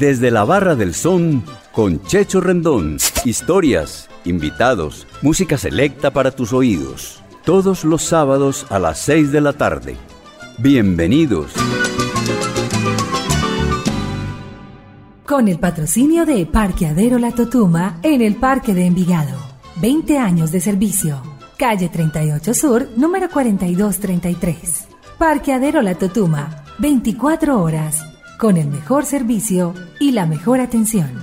Desde la Barra del Son con Checho Rendón. Historias, invitados, música selecta para tus oídos. Todos los sábados a las 6 de la tarde. Bienvenidos. Con el patrocinio de Parqueadero La Totuma en el Parque de Envigado. 20 años de servicio. Calle 38 Sur, número 4233. Parqueadero La Totuma. 24 horas con el mejor servicio y la mejor atención.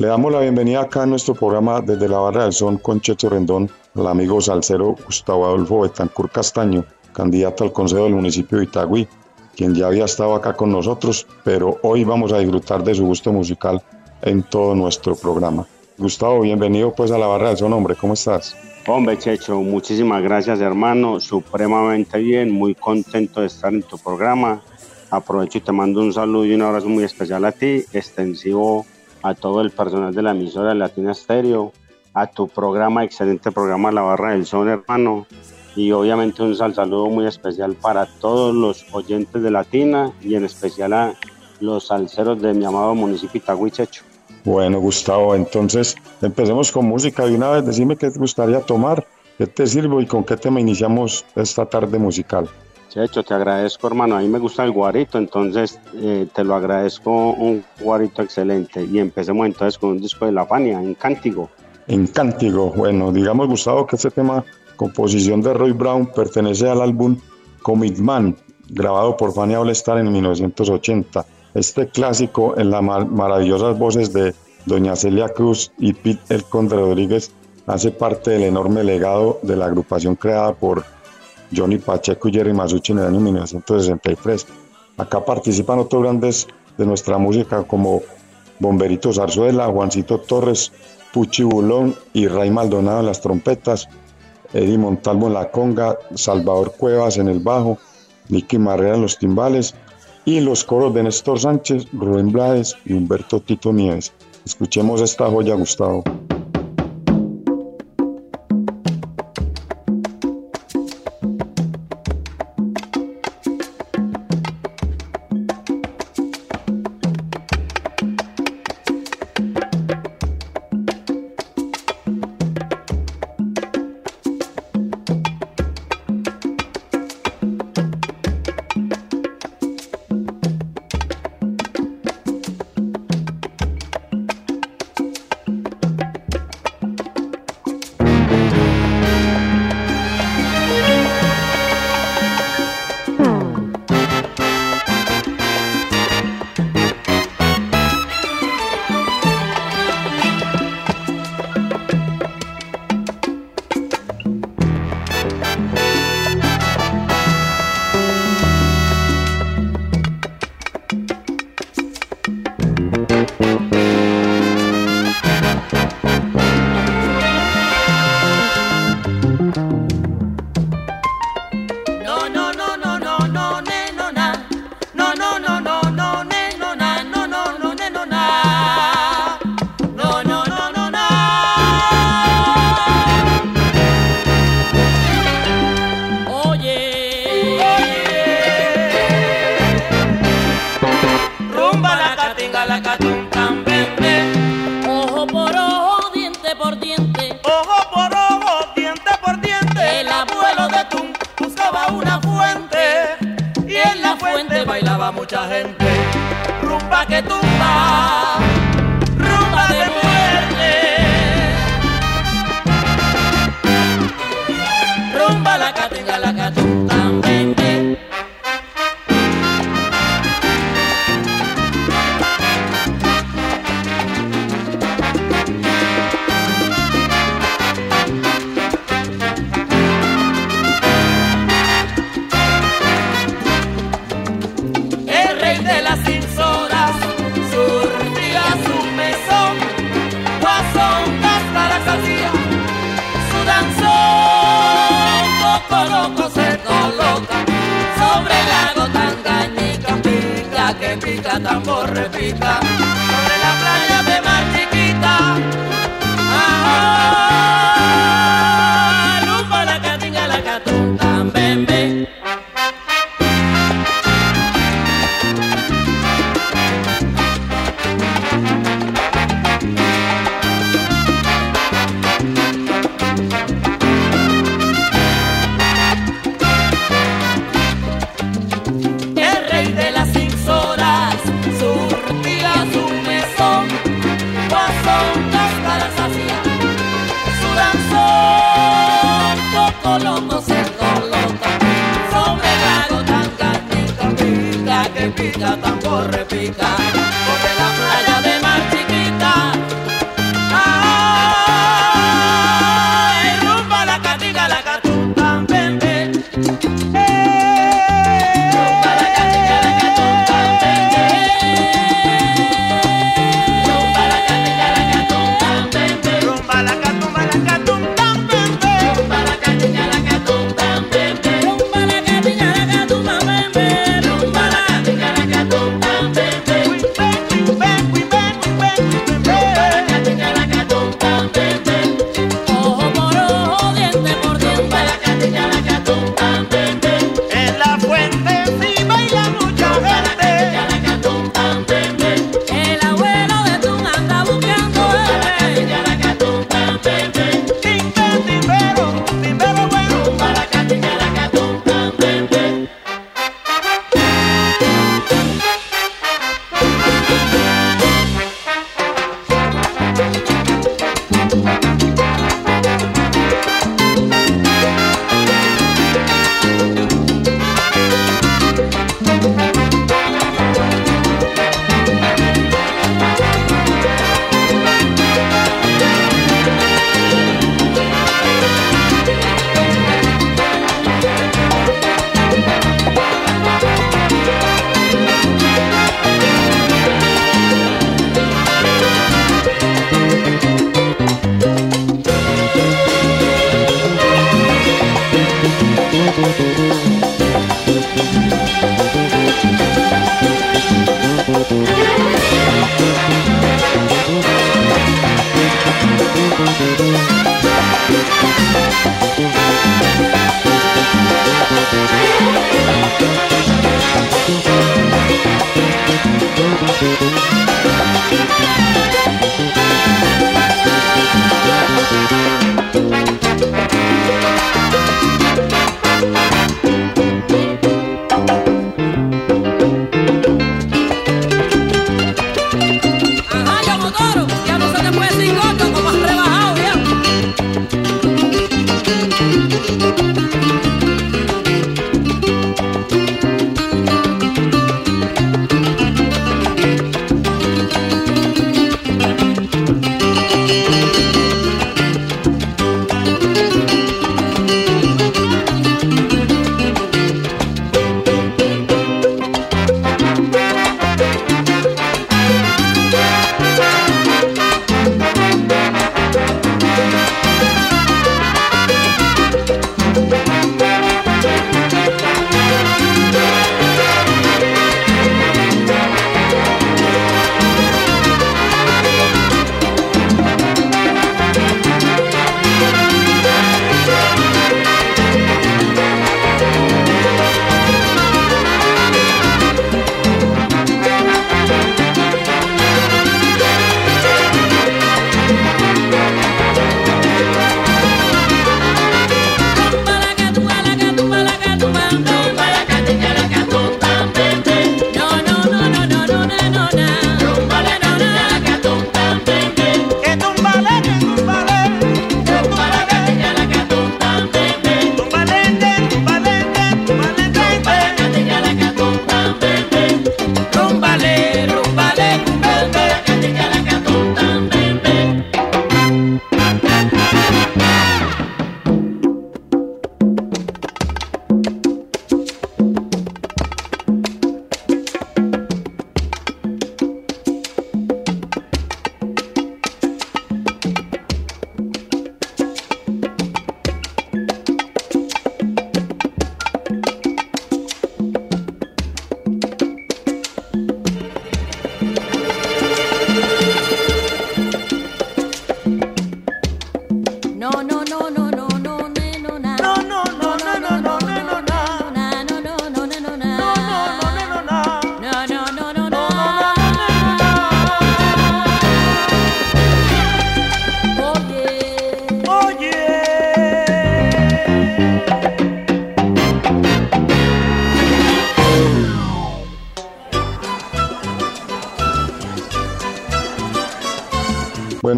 Le damos la bienvenida acá a nuestro programa desde la Barra del Son con Checho Rendón, al amigo salsero Gustavo Adolfo Betancur Castaño, candidato al Consejo del municipio de Itagüí, quien ya había estado acá con nosotros, pero hoy vamos a disfrutar de su gusto musical en todo nuestro programa. Gustavo, bienvenido pues a la Barra del Son, hombre, ¿cómo estás? Hombre, Checho, muchísimas gracias, hermano, supremamente bien, muy contento de estar en tu programa. Aprovecho y te mando un saludo y un abrazo muy especial a ti, extensivo a todo el personal de la emisora Latina Stereo, a tu programa, excelente programa La Barra del Son, hermano. Y obviamente un saludo muy especial para todos los oyentes de Latina y en especial a los salseros de mi amado municipio Itagüí, Checho. Bueno, Gustavo, entonces empecemos con música de una vez. Decime qué te gustaría tomar, qué te sirvo y con qué tema iniciamos esta tarde musical. Checho, te agradezco, hermano. A mí me gusta el guarito, entonces eh, te lo agradezco un guarito excelente. Y empecemos entonces con un disco de La Fania, en Cántigo. En Cántigo, bueno, digamos, Gustavo, que este tema, composición de Roy Brown, pertenece al álbum Comic Man, grabado por Fania All Star en 1980. Este clásico, en las maravillosas voces de Doña Celia Cruz y Pete El Conde Rodríguez, hace parte del enorme legado de la agrupación creada por Johnny Pacheco y Jerry Masucci en el año 1963. Acá participan otros grandes de nuestra música como Bomberito Zarzuela, Juancito Torres, Puchi Bulón y Ray Maldonado en las trompetas, Eddie Montalvo en la conga, Salvador Cuevas en el bajo, Nicky Marrera en los timbales y los coros de Néstor Sánchez, Rubén Blades y Humberto Tito Nieves. Escuchemos esta joya, Gustavo. Tambor repica,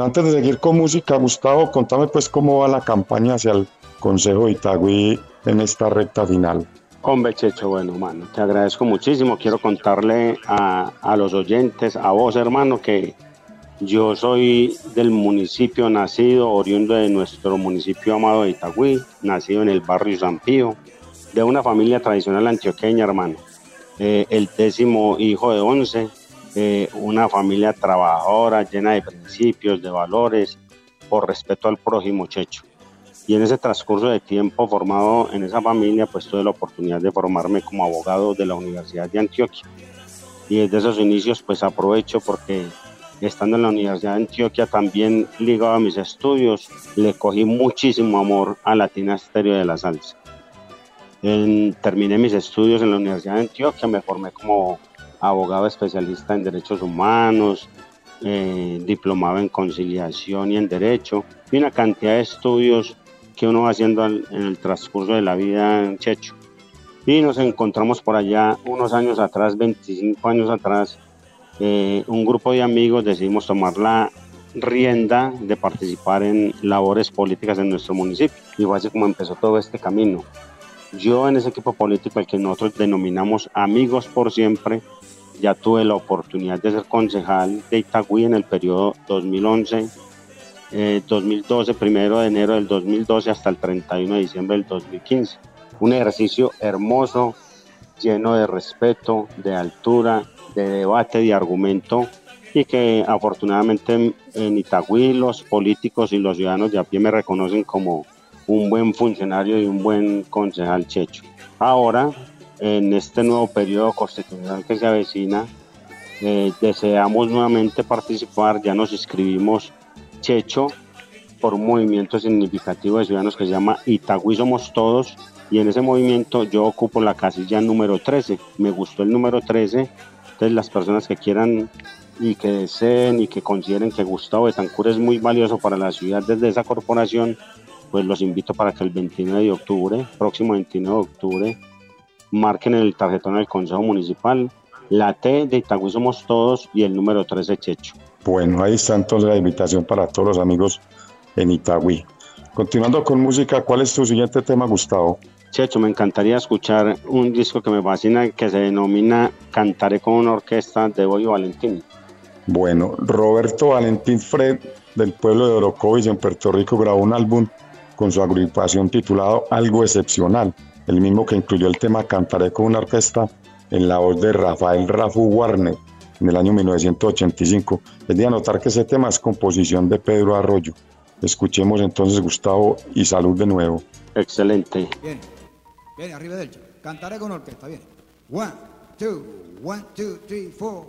Antes de seguir con música, Gustavo, contame pues cómo va la campaña hacia el Consejo de Itagüí en esta recta final. Hombre, Checho, bueno, mano, te agradezco muchísimo. Quiero contarle a, a los oyentes, a vos, hermano, que yo soy del municipio nacido, oriundo de nuestro municipio amado de Itagüí, nacido en el barrio San Pío, de una familia tradicional antioqueña, hermano. Eh, el décimo hijo de once, eh, una familia trabajadora, llena de principios, de valores, por respeto al prójimo, Checho. Y en ese transcurso de tiempo formado en esa familia, pues tuve la oportunidad de formarme como abogado de la Universidad de Antioquia. Y desde esos inicios, pues aprovecho porque estando en la Universidad de Antioquia, también ligado a mis estudios, le cogí muchísimo amor a Latina Estéreo de la Salsa. terminé mis estudios en la Universidad de Antioquia, me formé como abogado especialista en derechos humanos, eh, diplomado en conciliación y en derecho, y una cantidad de estudios que uno va haciendo en el transcurso de la vida en Checho. Y nos encontramos por allá unos años atrás, 25 años atrás, eh, un grupo de amigos decidimos tomar la rienda de participar en labores políticas en nuestro municipio. Y fue así como empezó todo este camino. Yo en ese equipo político, el que nosotros denominamos Amigos por Siempre, ya tuve la oportunidad de ser concejal de Itagüí en el periodo 2011, 2012, eh, primero de enero del 2012 hasta el 31 de diciembre del 2015. Un ejercicio hermoso, lleno de respeto, de altura, de debate, de argumento y que afortunadamente en, Itagüí los políticos y los ciudadanos de a pie me reconocen como un buen funcionario y un buen concejal checho. Ahora, en este nuevo periodo constitucional que se avecina, eh, deseamos nuevamente participar, ya nos inscribimos checho por un movimiento significativo de ciudadanos que se llama Itagüí Somos Todos y en ese movimiento yo ocupo la casilla número 13. Me gustó el número 13 entonces las personas que quieran y que deseen y que consideren que Gustavo Betancur es muy valioso para la ciudad desde esa corporación, pues los invito para que el 29 de octubre, próximo 29 de octubre, marquen el tarjetón del Consejo Municipal, la T de Itagüí somos todos y el número 13 Checho. Bueno, ahí está entonces la invitación para todos los amigos en Itagüí. Continuando con música, ¿cuál es tu siguiente tema, Gustavo? Checho, me encantaría escuchar un disco que me fascina que se denomina Cantaré con una orquesta de Boyo Valentín. Bueno, Roberto Valentín Fred del pueblo de Orocovis en Puerto Rico grabó un álbum con su agrupación titulado Algo Excepcional, el mismo que incluyó el tema Cantaré con una orquesta en la voz de Rafael Rafu Warner en el año 1985. Es de anotar que ese tema es composición de Pedro Arroyo. Escuchemos entonces Gustavo y salud de nuevo. Excelente. Bien. Viene, arriba del Cantaré con orquesta, viene. One, two, one, two, three, four.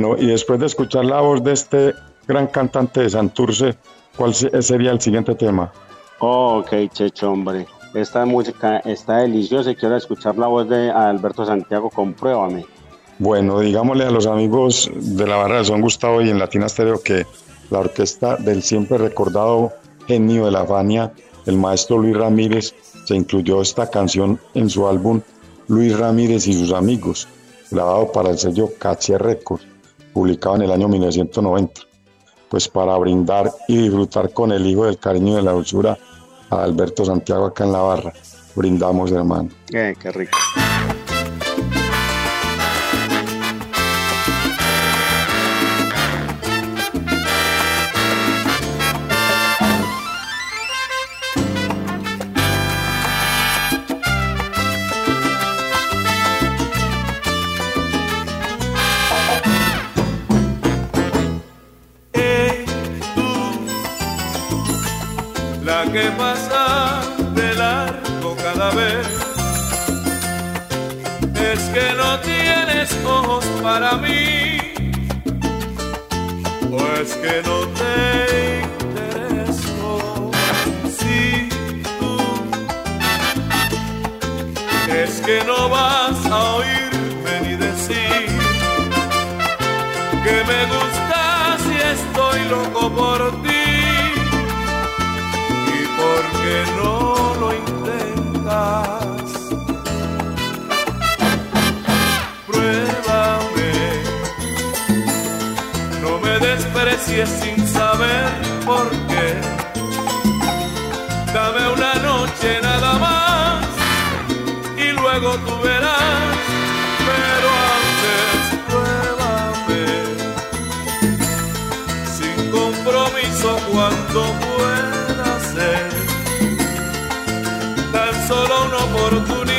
Bueno, y después de escuchar la voz de este gran cantante de Santurce, ¿cuál se- sería el siguiente tema? Ok, Checho, hombre. Esta música está deliciosa y quiero escuchar la voz de Alberto Santiago, compruébame. Bueno, digámosle a los amigos de la barra de Son Gustavo y en Latina Stereo que la orquesta del siempre recordado genio de la Fania, el maestro Luis Ramírez, se incluyó esta canción en su álbum Luis Ramírez y sus amigos, grabado para el sello Caché Records, publicado en el año 1990. Pues para brindar y disfrutar con el hijo del cariño y de la dulzura a Alberto Santiago acá en la barra. Brindamos, hermano. Eh, qué rico. Tan solo una oportunidad.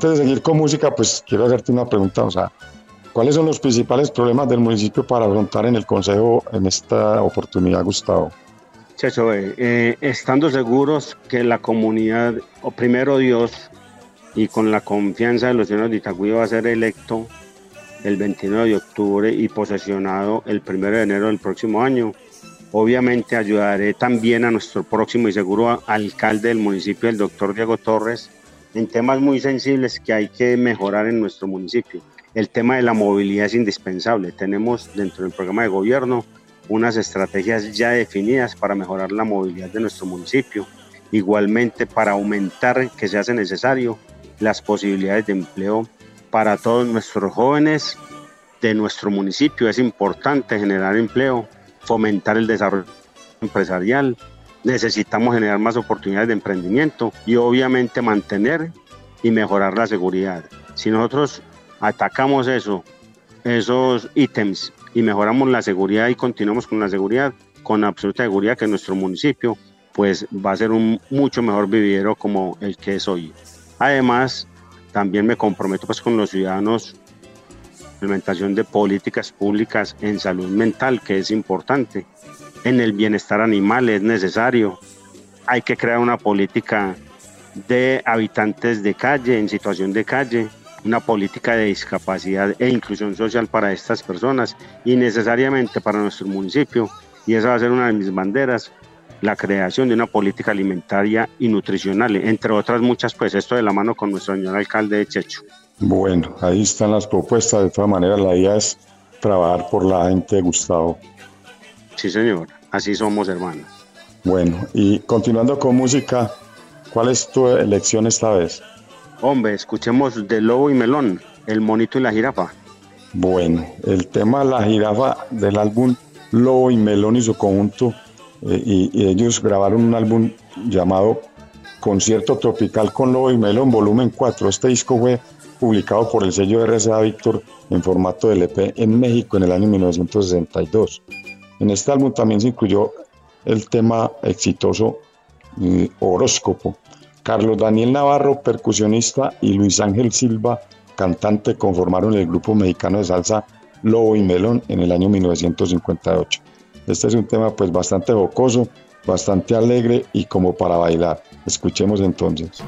Antes de seguir con música, pues quiero hacerte una pregunta, o sea, ¿cuáles son los principales problemas del municipio para afrontar en el Consejo en esta oportunidad, Gustavo? Checho, eh, eh, estando seguros que la comunidad, o primero Dios, y con la confianza de los ciudadanos de Itagüí va a ser electo el 29 de octubre y posesionado el 1 de enero del próximo año. Obviamente ayudaré también a nuestro próximo y seguro alcalde del municipio, el doctor Diego Torres, en temas muy sensibles que hay que mejorar en nuestro municipio. El tema de la movilidad es indispensable. Tenemos dentro del programa de gobierno unas estrategias ya definidas para mejorar la movilidad de nuestro municipio. Igualmente para aumentar, que se hace necesario, las posibilidades de empleo para todos nuestros jóvenes de nuestro municipio. Es importante generar empleo, fomentar el desarrollo empresarial. Necesitamos generar más oportunidades de emprendimiento y obviamente mantener y mejorar la seguridad. Si nosotros atacamos eso, esos ítems y mejoramos la seguridad y continuamos con la seguridad, con absoluta seguridad que nuestro municipio pues va a ser un mucho mejor vividero como el que es hoy. Además, también me comprometo pues con los ciudadanos implementación de políticas públicas en salud mental, que es importante. En el bienestar animal es necesario. Hay que crear una política de habitantes de calle, en situación de calle, una política de discapacidad e inclusión social para estas personas y necesariamente para nuestro municipio. Y esa va a ser una de mis banderas, la creación de una política alimentaria y nutricional, entre otras muchas, pues esto de la mano con nuestro señor alcalde de Checho. Bueno, ahí están las propuestas, de todas maneras la idea es trabajar por la gente, Gustavo. Sí, señor, así somos hermanos. Bueno, y continuando con música, ¿cuál es tu elección esta vez? Hombre, escuchemos de Lobo y Melón, El Monito y la Jirafa. Bueno, el tema La Jirafa del álbum Lobo y Melón y su conjunto eh, y, ellos grabaron un álbum llamado Concierto Tropical con Lobo y Melón, volumen 4. Este disco fue publicado por el sello RCA Víctor en formato de LP en México en el año 1962. En este álbum también se incluyó el tema exitoso eh, Horóscopo. Carlos Daniel Navarro, percusionista, y Luis Ángel Silva, cantante, conformaron el grupo mexicano de salsa Lobo y Melón en el año 1958. Este es un tema pues bastante jocoso, bastante alegre y como para bailar. Escuchemos entonces.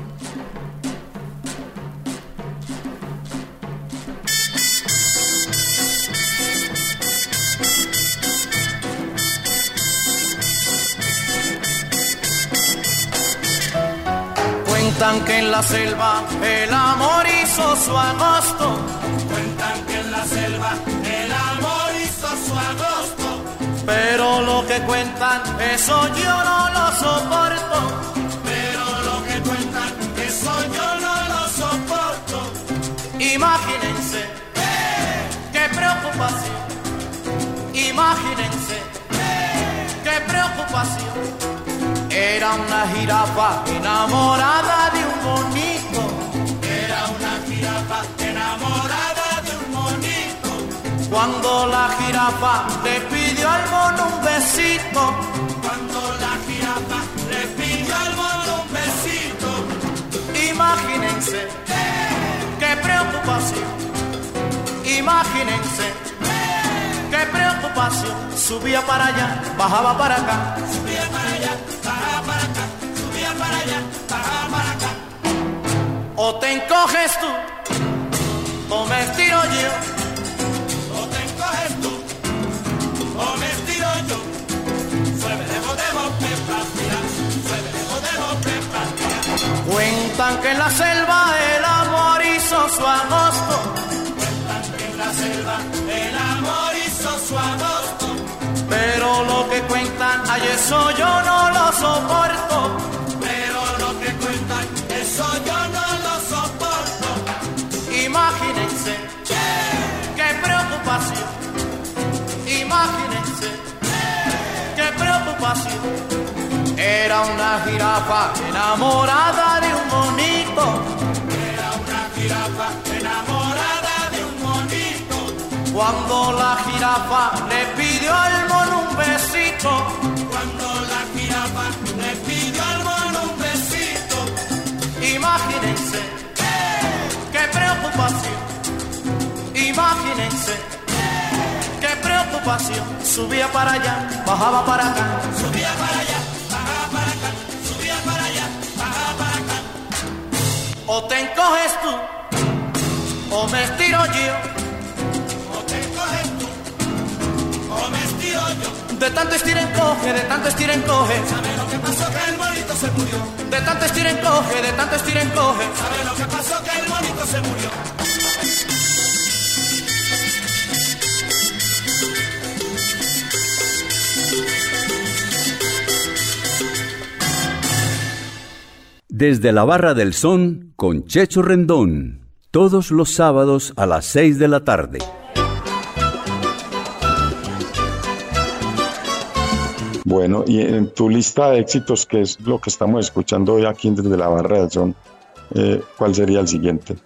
Cuentan que en la selva el amor hizo su agosto. Cuentan que en la selva el amor hizo su agosto pero lo que cuentan, eso yo no lo soporto. Pero lo que cuentan, eso yo no lo soporto. Imagínense, qué preocupación. Imagínense, qué preocupación. Era una jirafa enamorada de un bonito. Era una jirafa enamorada de un bonito. Cuando la jirafa le al mono un besito. Cuando la jirafa le pidió al mono un besito. Imagínense, qué preocupación. Imagínense, preocupación. Subía para allá, bajaba para acá. Subía para allá, bajaba para acá. Subía para allá, bajaba para acá. O te encoges tú, o me estiro yo Cuentan que en la selva el amor hizo su agosto. Cuentan que en la selva el amor. Pero lo que cuentan, ay, eso yo no lo soporto. Pero lo que cuentan, eso yo no lo soporto. Imagínense, qué preocupación. Imagínense, qué preocupación era una jirafa enamorada de un monito. Era una jirafa cuando la jirafa le pidió al mono un besito. Cuando la jirafa le pidió al mono un besito. Imagínense qué preocupación. Imagínense qué preocupación. Subía para allá, bajaba para acá. Subía para allá, bajaba para acá. Subía para allá, bajaba para acá. O te encoges tú, o me estiro yo. De tanto estira encoge, de tanto estira encoge. ¿Sabe lo que pasó? Que el bonito se murió. De tanto estira encoge, de tanto estira encoge. ¿Sabe lo que pasó? Que el bonito se murió. Desde la Barra del Son con Checho Rendón, todos los sábados a las 6 de la tarde. Bueno, y en tu lista de éxitos, que es lo que estamos escuchando hoy aquí desde la Barra del Son, eh, ¿cuál sería el siguiente?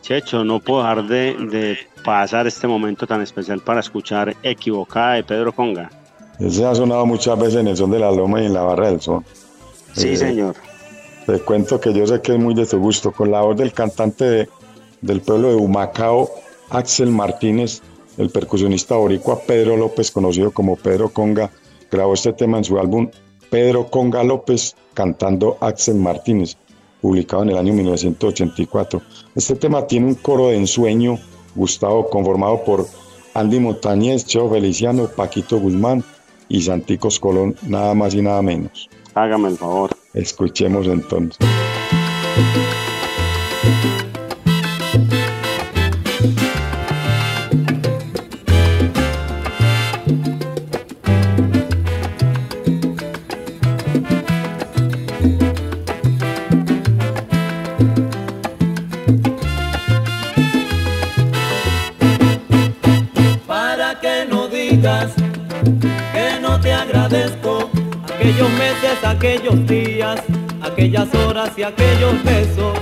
Checho, no puedo dejar de, de pasar este momento tan especial para escuchar Equivocada de Pedro Conga. Ese ha sonado muchas veces en el Son de la Loma y en la Barra del Son. Sí, Eh, señor. Te cuento que yo sé que es muy de tu gusto, con la voz del cantante de- del pueblo de Humacao, Axel Martínez, el percusionista boricua Pedro López, conocido como Pedro Conga, grabó este tema en su álbum Pedro Conga López, cantando Axel Martínez, publicado en el año 1984. Este tema tiene un coro de ensueño, Gustavo, conformado por Andy Montañez, Cheo Feliciano, Paquito Guzmán y Santicos Colón, nada más y nada menos. Hágame el favor. Escuchemos entonces. Aquellos días, aquellas horas y aquellos besos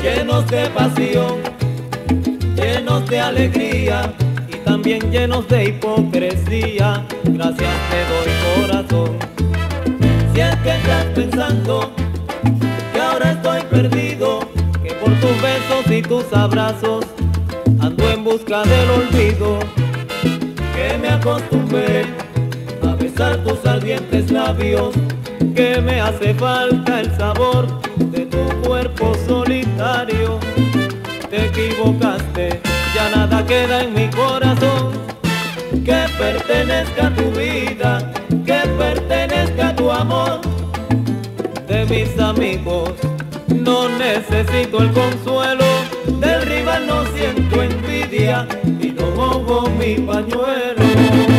llenos de pasión, llenos de alegría y también llenos de hipocresía. Gracias te doy corazón. Si es que estás pensando que ahora estoy perdido, que por tus besos y tus abrazos ando en busca del olvido, que me acostumbré a besar tus ardientes labios, que me hace falta el sabor de tu cuerpo solitario. Te equivocaste, ya nada queda en mi corazón que pertenezca a tu vida, que pertenezca a tu amor. De mis amigos no necesito el consuelo, del rival no siento envidia y no mojo mi pañuelo.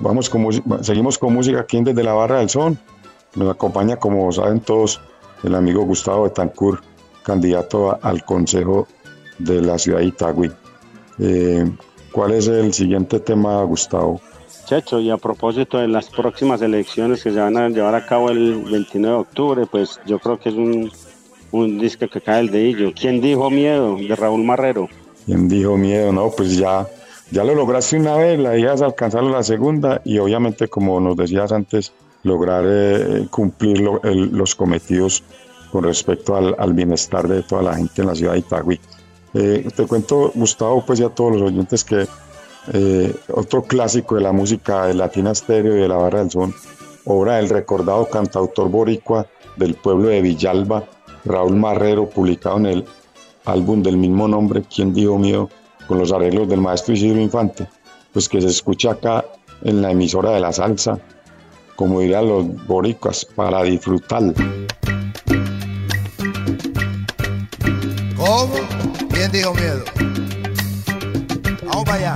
Vamos con seguimos con música aquí en Desde la Barra del Son. Nos acompaña, como saben todos, el amigo Gustavo Betancourt, candidato a- al Consejo de la ciudad de Itagüí. Eh, ¿Cuál es el siguiente tema, Gustavo? Checho, y a propósito de las próximas elecciones que se van a llevar a cabo el 29 de octubre, pues yo creo que es un, un disco que cae el dedillo. ¿Quién dijo miedo? De Raúl Marrero. ¿Quién dijo miedo? No, pues ya, ya lo lograste una vez, la idea es alcanzarlo la segunda y obviamente, como nos decías antes, lograr eh, cumplir los cometidos con respecto al, bienestar de toda la gente en la ciudad de Itagüí. Eh, te cuento, Gustavo, pues y a todos los oyentes que eh, otro clásico de la música de Latina Stereo y de la Barra del Son, obra del recordado cantautor boricua del pueblo de Villalba, Raúl Marrero, publicado en el álbum del mismo nombre, ¿Quién dijo miedo? Con los arreglos del maestro Isidro Infante, pues que se escucha acá en la emisora de la salsa, como dirían los boricuas, para disfrutar. ¿Cómo? ¿Quién dijo miedo? Vamos para allá.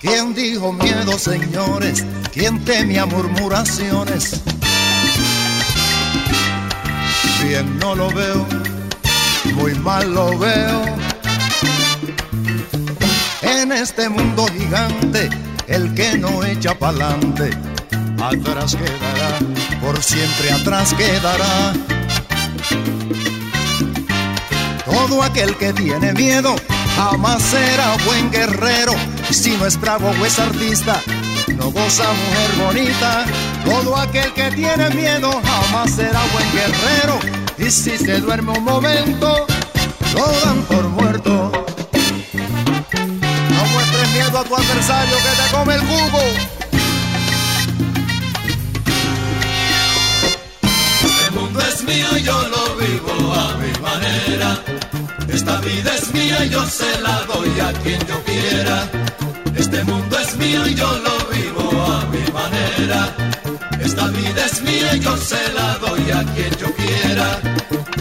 ¿Quién dijo miedo, señores? ¿Quién temía murmuraciones? Bien no lo veo, muy mal lo veo. En este mundo gigante, el que no echa pa'lante, atrás quedará, por siempre atrás quedará. Todo aquel que tiene miedo jamás será buen guerrero. Si no es bravo o es artista, no goza mujer bonita. Todo aquel que tiene miedo jamás será buen guerrero. Y si se duerme un momento, lo dan por muerto. No muestres miedo a tu adversario que te come el jugo. Yo lo vivo a mi manera. Esta vida es mía y yo se la doy a quien yo quiera. Este mundo es mío y yo lo vivo a mi manera. Esta vida es mía y yo se la doy a quien yo quiera.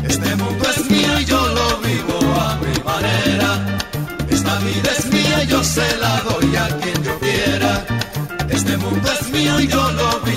Este mundo es mío y yo lo vivo a mi manera. Esta vida es mía y yo se la doy a quien yo quiera. Este mundo es mío y yo lo vivo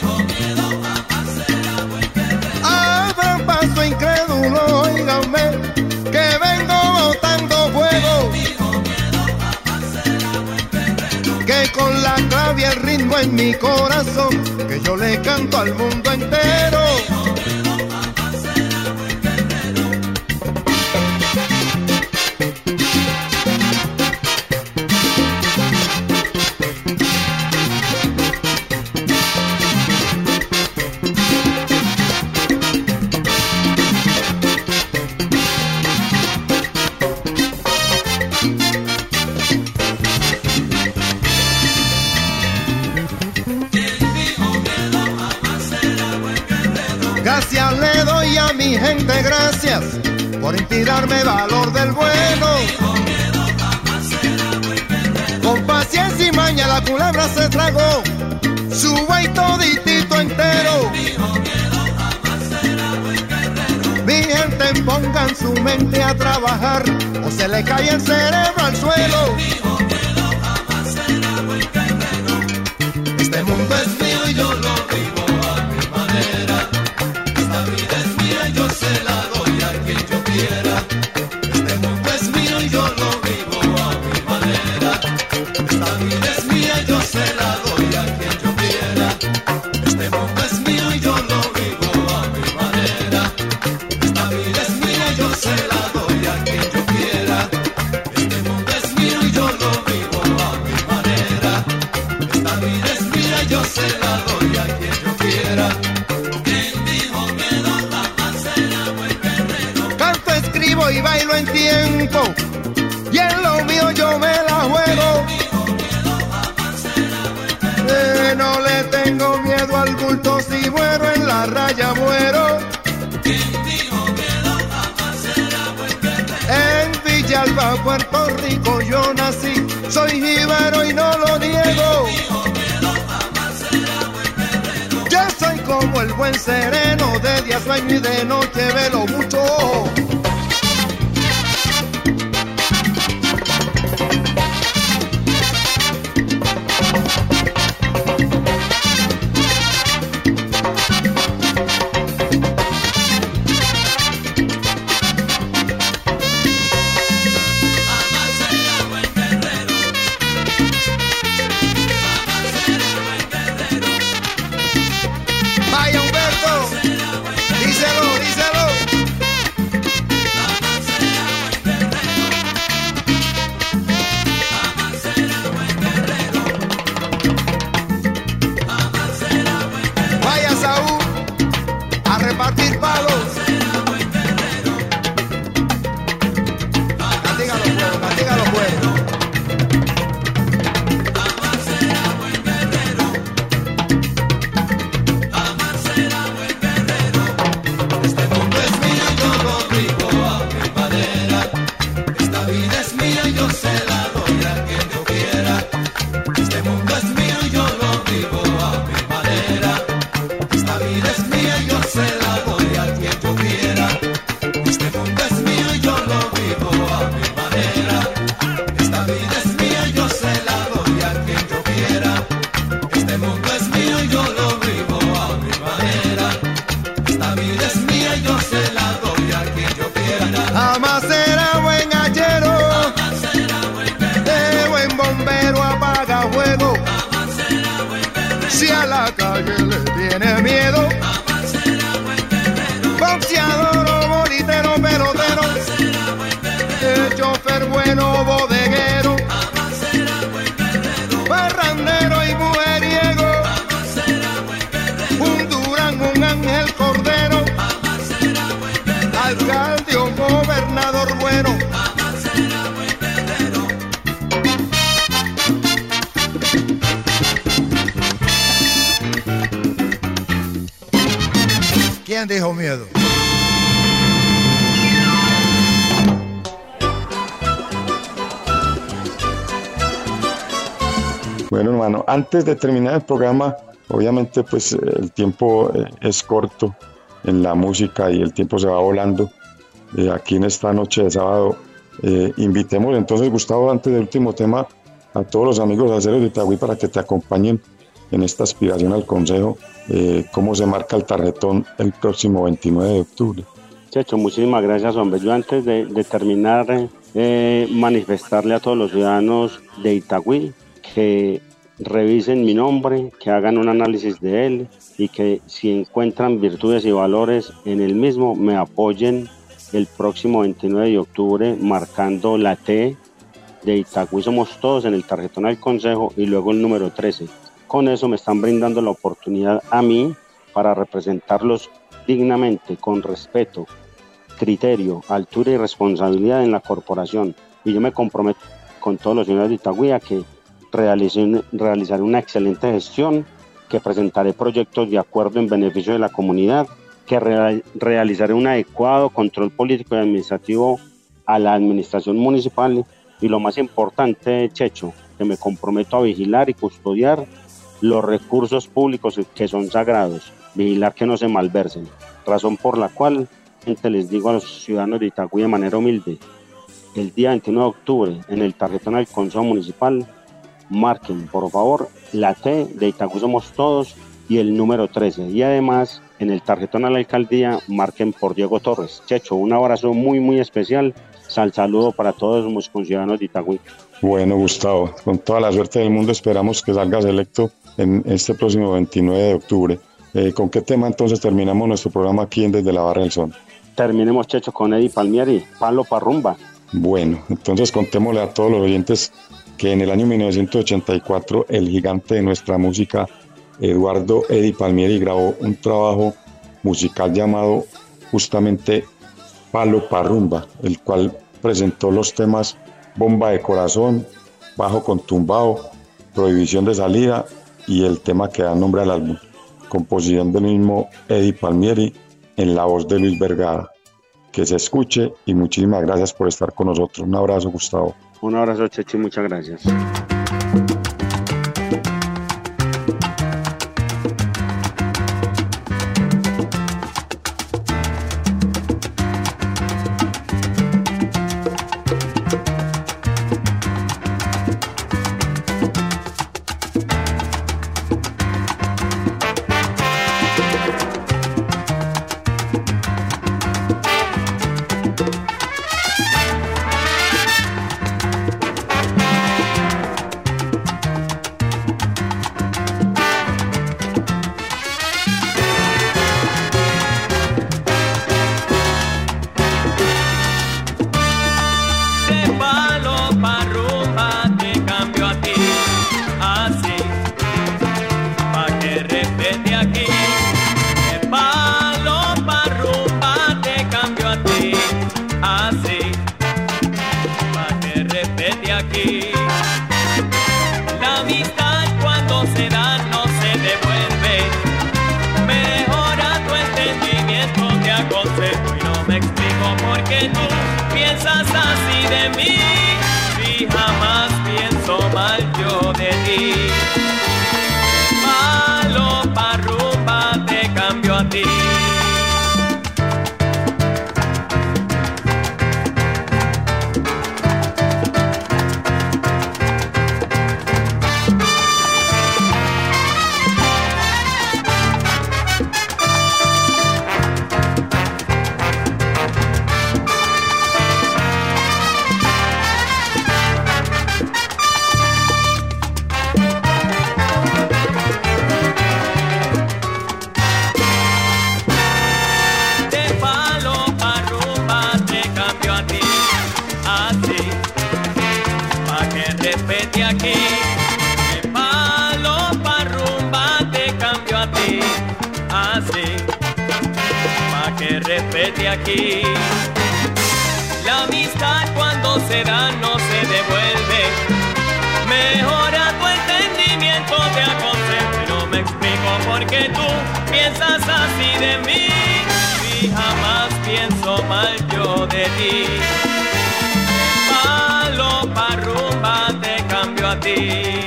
la clave el ritmo en mi corazón, que yo le canto al mundo entero. cae el cerebro al suelo. buen sereno, de día sueño y de noche velo mucho. Jamás será buen gallero, de buen bombero apaga fuego. Si a la calle le tiene miedo. dijo miedo. Bueno, hermano, antes de terminar el programa, obviamente pues el tiempo eh, es corto en la música y el tiempo se va volando. Eh, aquí en esta noche de sábado eh, invitemos entonces, Gustavo, antes del último tema, a todos los amigos de aceros de Itagüí para que te acompañen en esta aspiración al Consejo eh, cómo se marca el tarjetón el próximo 29 de octubre. Checho, muchísimas gracias, hombre. Yo antes de, de terminar, eh, manifestarle a todos los ciudadanos de Itagüí que revisen mi nombre, que hagan un análisis de él y que si encuentran virtudes y valores en el mismo, me apoyen el próximo 29 de octubre marcando la T de Itagüí Somos Todos en el tarjetón al Consejo y luego el número 13. Con eso me están brindando la oportunidad a mí para representarlos dignamente, con respeto, criterio, altura y responsabilidad en la corporación. Y yo me comprometo con todos los señores de Itagüí a que realicen, realizaré una excelente gestión, que presentaré proyectos de acuerdo en beneficio de la comunidad, que real- realizaré un adecuado control político y administrativo a la administración municipal y lo más importante, Checho, que me comprometo a vigilar y custodiar los recursos públicos que son sagrados, vigilar que no se malversen, razón por la cual les digo a los ciudadanos de Itagüí de manera humilde, el día 21 de octubre en el tarjetón del Consejo Municipal, marquen por favor la T de Itagüí Somos Todos y el número 13 y además en el tarjetón a la alcaldía marquen por Diego Torres. Checho, un abrazo muy muy especial, sal saludo para todos los conciudadanos de Itagüí. Bueno, Gustavo, con toda la suerte del mundo esperamos que salgas electo en este próximo 29 de octubre. Eh, ¿Con qué tema entonces terminamos nuestro programa aquí en Desde la Barra del Sol? Terminemos Checho con Eddie Palmieri, Palo Parrumba. Bueno, entonces contémosle a todos los oyentes que en el año 1984 el gigante de nuestra música, Eduardo Eddie Palmieri, grabó un trabajo musical llamado justamente Palo Parrumba, el cual presentó los temas Bomba de Corazón, Bajo con Tumbao, Prohibición de Salida y el tema que da nombre al álbum, composición del mismo Eddie Palmieri en la voz de Luis Vergara. Que se escuche y muchísimas gracias por estar con nosotros. Un abrazo, Gustavo. Un abrazo Checho y muchas gracias. Cuando se da no se devuelve, mejora tu entendimiento, te aconsejo y no me explico por qué tú piensas así de mí si jamás pienso mal yo de ti. Palo pa' te cambio a ti.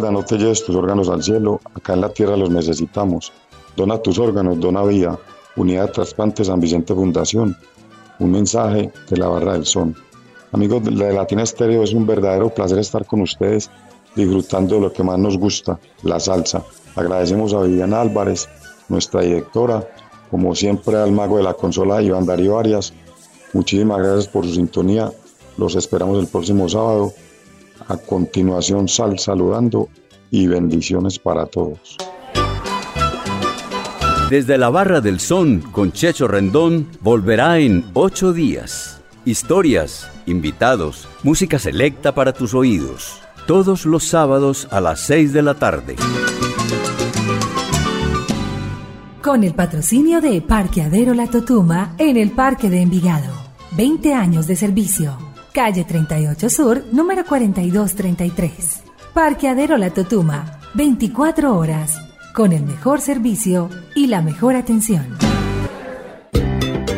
No te lleves tus órganos al cielo, acá en la tierra los necesitamos. Dona tus órganos, dona vida. Unidad Trasplante San Vicente Fundación. Un mensaje de la Barra del Son. Amigos de Latina Estéreo, es un verdadero placer estar con ustedes disfrutando de lo que más nos gusta, la salsa. Agradecemos a Viviana Álvarez, nuestra directora, como siempre al mago de la consola Iván Darío Arias. Muchísimas gracias por su sintonía. Los esperamos el próximo sábado. A continuación, sal saludando y bendiciones para todos. Desde la Barra del Son con Checho Rendón volverá en ocho días. Historias, invitados, música selecta para tus oídos. Todos los sábados a las 6 de la tarde. Con el patrocinio de Parqueadero La Totuma en el Parque de Envigado. 20 años de servicio. Calle 38 Sur, número 4233. Parqueadero La Totuma. 24 horas con el mejor servicio y la mejor atención.